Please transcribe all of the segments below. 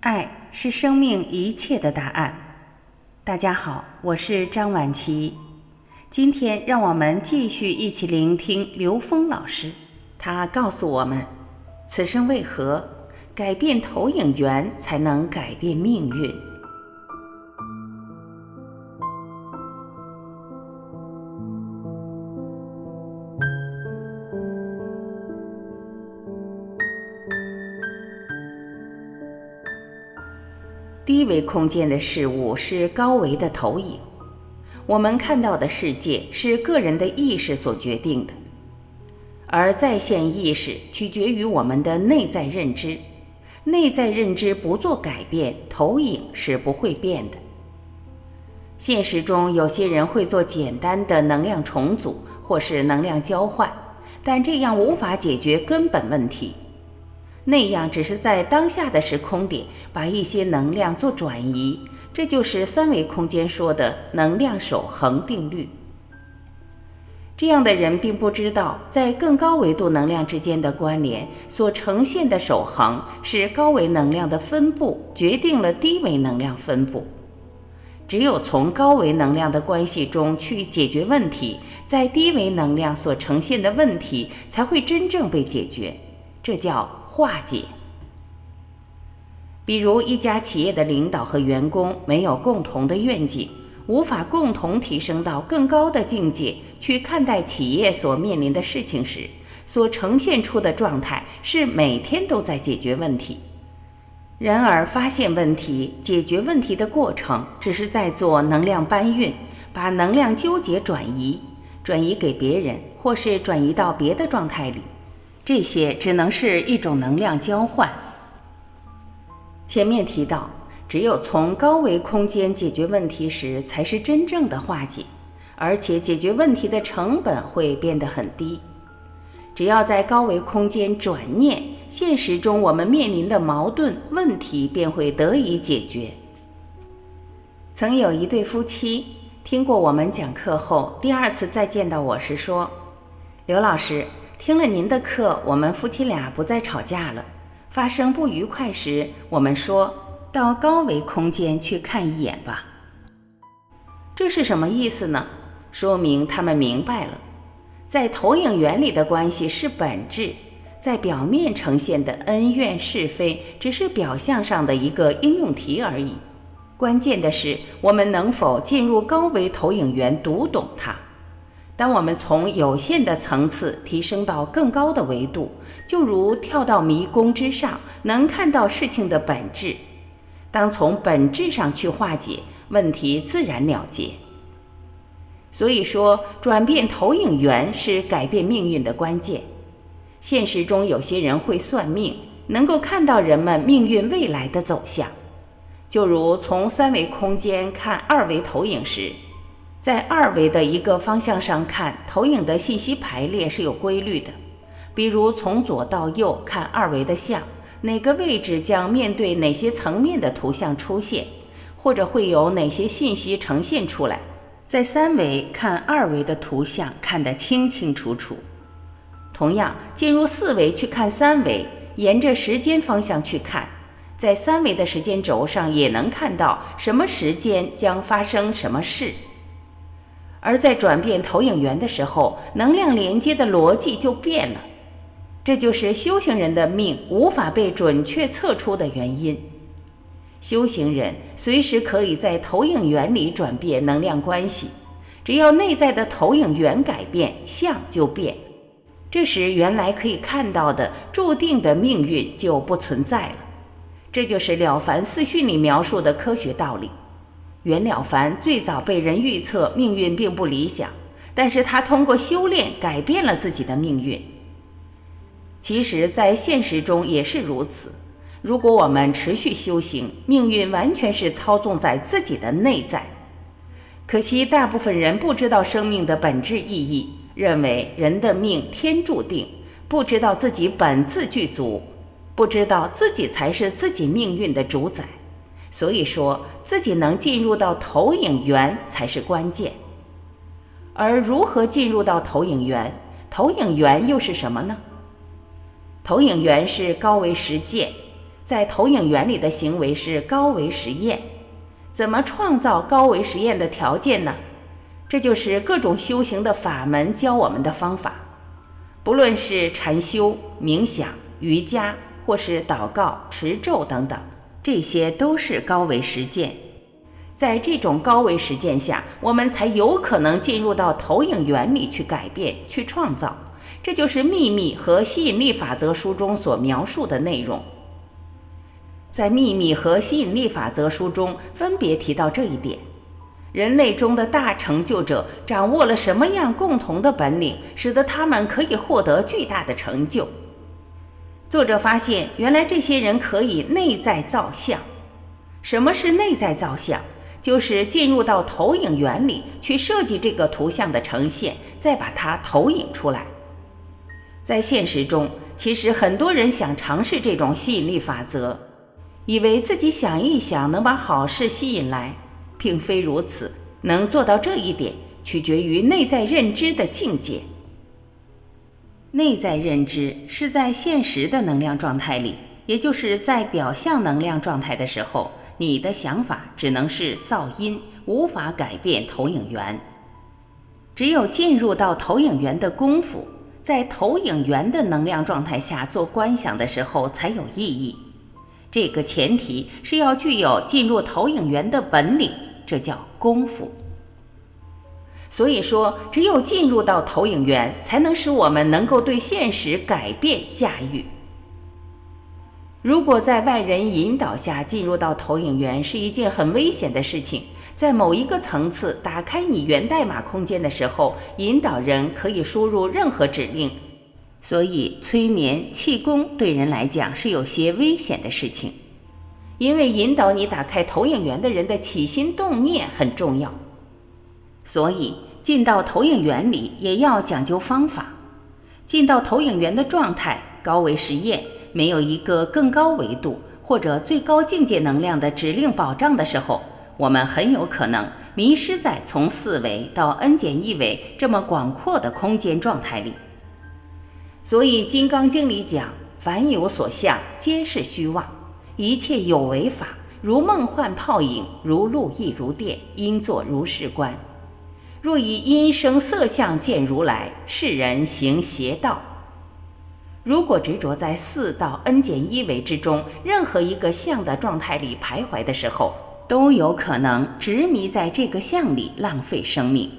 爱是生命一切的答案。大家好，我是张晚琪。今天让我们继续一起聆听刘峰老师，他告诉我们：此生为何改变投影源才能改变命运？低维空间的事物是高维的投影，我们看到的世界是个人的意识所决定的，而在线意识取决于我们的内在认知，内在认知不做改变，投影是不会变的。现实中有些人会做简单的能量重组或是能量交换，但这样无法解决根本问题。那样只是在当下的时空点把一些能量做转移，这就是三维空间说的能量守恒定律。这样的人并不知道，在更高维度能量之间的关联所呈现的守恒，是高维能量的分布决定了低维能量分布。只有从高维能量的关系中去解决问题，在低维能量所呈现的问题才会真正被解决。这叫。化解，比如一家企业的领导和员工没有共同的愿景，无法共同提升到更高的境界去看待企业所面临的事情时，所呈现出的状态是每天都在解决问题。然而，发现问题、解决问题的过程，只是在做能量搬运，把能量纠结转移，转移给别人，或是转移到别的状态里。这些只能是一种能量交换。前面提到，只有从高维空间解决问题时，才是真正的化解，而且解决问题的成本会变得很低。只要在高维空间转念，现实中我们面临的矛盾问题便会得以解决。曾有一对夫妻听过我们讲课后，第二次再见到我时说：“刘老师。”听了您的课，我们夫妻俩不再吵架了。发生不愉快时，我们说到高维空间去看一眼吧。这是什么意思呢？说明他们明白了，在投影原理的关系是本质，在表面呈现的恩怨是非只是表象上的一个应用题而已。关键的是，我们能否进入高维投影源，读懂它。当我们从有限的层次提升到更高的维度，就如跳到迷宫之上，能看到事情的本质。当从本质上去化解问题，自然了结。所以说，转变投影源是改变命运的关键。现实中有些人会算命，能够看到人们命运未来的走向，就如从三维空间看二维投影时。在二维的一个方向上看，投影的信息排列是有规律的。比如从左到右看二维的像，哪个位置将面对哪些层面的图像出现，或者会有哪些信息呈现出来。在三维看二维的图像，看得清清楚楚。同样，进入四维去看三维，沿着时间方向去看，在三维的时间轴上也能看到什么时间将发生什么事。而在转变投影源的时候，能量连接的逻辑就变了，这就是修行人的命无法被准确测出的原因。修行人随时可以在投影源里转变能量关系，只要内在的投影源改变，相就变。这时，原来可以看到的注定的命运就不存在了。这就是《了凡四训》里描述的科学道理。袁了凡最早被人预测命运并不理想，但是他通过修炼改变了自己的命运。其实，在现实中也是如此。如果我们持续修行，命运完全是操纵在自己的内在。可惜，大部分人不知道生命的本质意义，认为人的命天注定，不知道自己本自具足，不知道自己才是自己命运的主宰。所以说自己能进入到投影源才是关键，而如何进入到投影源？投影源又是什么呢？投影源是高维实践，在投影源里的行为是高维实验。怎么创造高维实验的条件呢？这就是各种修行的法门教我们的方法。不论是禅修、冥想、瑜伽，或是祷告、持咒等等，这些都是高维实践。在这种高维实践下，我们才有可能进入到投影原理去改变、去创造。这就是《秘密》和《吸引力法则》书中所描述的内容。在《秘密》和《吸引力法则》书中分别提到这一点：人类中的大成就者掌握了什么样共同的本领，使得他们可以获得巨大的成就？作者发现，原来这些人可以内在造像。什么是内在造像？就是进入到投影原理去设计这个图像的呈现，再把它投影出来。在现实中，其实很多人想尝试这种吸引力法则。以为自己想一想能把好事吸引来，并非如此。能做到这一点，取决于内在认知的境界。内在认知是在现实的能量状态里，也就是在表象能量状态的时候，你的想法只能是噪音，无法改变投影源。只有进入到投影源的功夫，在投影源的能量状态下做观想的时候，才有意义。这个前提是要具有进入投影源的本领，这叫功夫。所以说，只有进入到投影源，才能使我们能够对现实改变驾驭。如果在外人引导下进入到投影源，是一件很危险的事情。在某一个层次打开你源代码空间的时候，引导人可以输入任何指令。所以，催眠气功对人来讲是有些危险的事情，因为引导你打开投影源的人的起心动念很重要。所以，进到投影源里也要讲究方法。进到投影源的状态，高维实验没有一个更高维度或者最高境界能量的指令保障的时候，我们很有可能迷失在从四维到 n 减一维这么广阔的空间状态里。所以，《金刚经》里讲：“凡有所相，皆是虚妄；一切有为法，如梦幻泡影，如露亦如电，应作如是观。若以音声色相见如来，世人行邪道。如果执着在四到 n 减一维之中任何一个相的状态里徘徊的时候，都有可能执迷在这个相里，浪费生命。”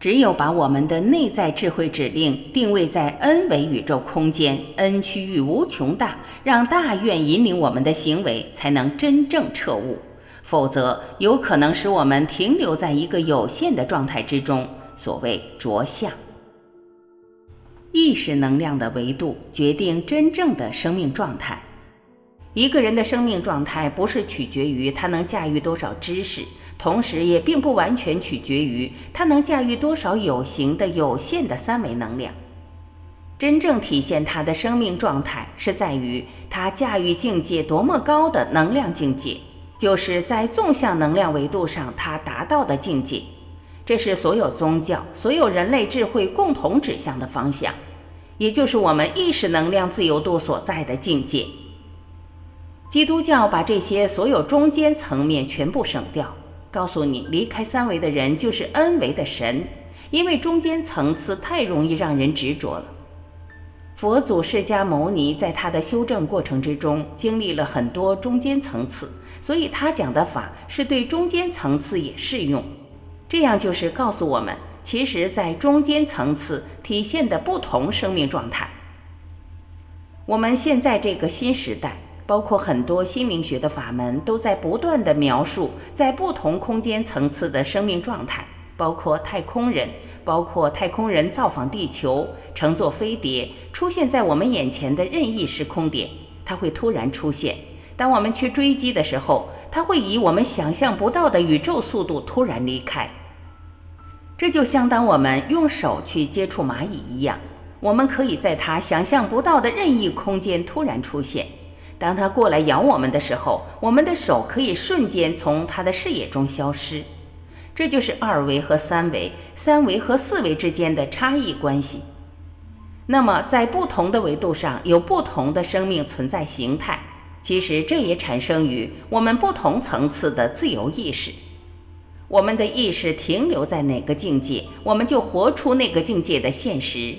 只有把我们的内在智慧指令定位在 n 维宇宙空间，n 区域无穷大，让大愿引领我们的行为，才能真正彻悟。否则，有可能使我们停留在一个有限的状态之中。所谓着相，意识能量的维度决定真正的生命状态。一个人的生命状态不是取决于他能驾驭多少知识。同时，也并不完全取决于他能驾驭多少有形的有限的三维能量。真正体现他的生命状态，是在于他驾驭境界多么高的能量境界，就是在纵向能量维度上它达到的境界。这是所有宗教、所有人类智慧共同指向的方向，也就是我们意识能量自由度所在的境界。基督教把这些所有中间层面全部省掉。告诉你，离开三维的人就是 N 维的神，因为中间层次太容易让人执着了。佛祖释迦牟尼在他的修正过程之中经历了很多中间层次，所以他讲的法是对中间层次也适用。这样就是告诉我们，其实，在中间层次体现的不同生命状态。我们现在这个新时代。包括很多心灵学的法门都在不断的描述在不同空间层次的生命状态，包括太空人，包括太空人造访地球，乘坐飞碟出现在我们眼前的任意时空点，它会突然出现。当我们去追击的时候，它会以我们想象不到的宇宙速度突然离开。这就相当我们用手去接触蚂蚁一样，我们可以在它想象不到的任意空间突然出现。当它过来咬我们的时候，我们的手可以瞬间从它的视野中消失。这就是二维和三维、三维和四维之间的差异关系。那么，在不同的维度上有不同的生命存在形态，其实这也产生于我们不同层次的自由意识。我们的意识停留在哪个境界，我们就活出那个境界的现实。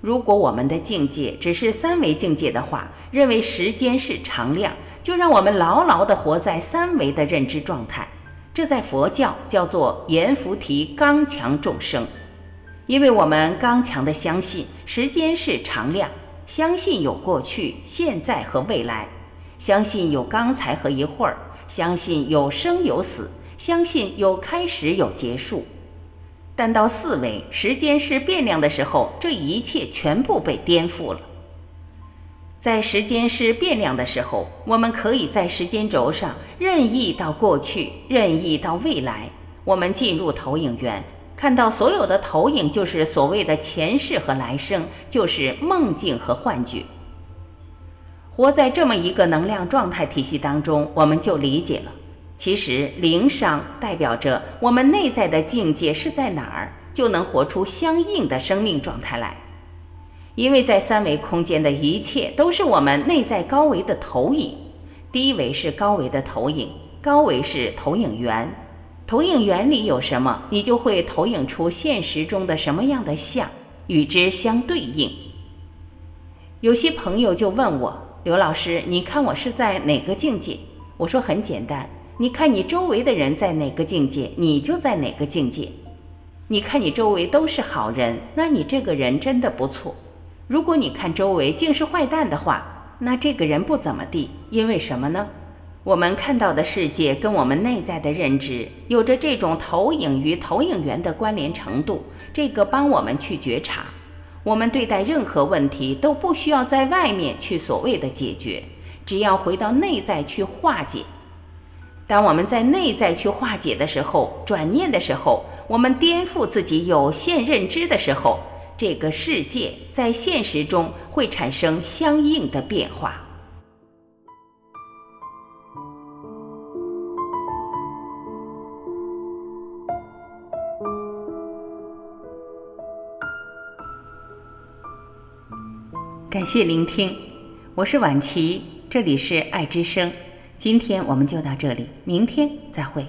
如果我们的境界只是三维境界的话，认为时间是常量，就让我们牢牢地活在三维的认知状态。这在佛教叫做阎浮提刚强众生，因为我们刚强地相信时间是常量，相信有过去、现在和未来，相信有刚才和一会儿，相信有生有死。相信有开始有结束，但到四维时间是变量的时候，这一切全部被颠覆了。在时间是变量的时候，我们可以在时间轴上任意到过去，任意到未来。我们进入投影源，看到所有的投影就是所谓的前世和来生，就是梦境和幻觉。活在这么一个能量状态体系当中，我们就理解了。其实灵商代表着我们内在的境界是在哪儿，就能活出相应的生命状态来。因为在三维空间的一切都是我们内在高维的投影，低维是高维的投影，高维是投影源。投影源里有什么，你就会投影出现实中的什么样的像，与之相对应。有些朋友就问我，刘老师，你看我是在哪个境界？我说很简单。你看你周围的人在哪个境界，你就在哪个境界。你看你周围都是好人，那你这个人真的不错。如果你看周围竟是坏蛋的话，那这个人不怎么地。因为什么呢？我们看到的世界跟我们内在的认知有着这种投影与投影源的关联程度，这个帮我们去觉察。我们对待任何问题都不需要在外面去所谓的解决，只要回到内在去化解。当我们在内在去化解的时候，转念的时候，我们颠覆自己有限认知的时候，这个世界在现实中会产生相应的变化。感谢聆听，我是婉琪，这里是爱之声。今天我们就到这里，明天再会。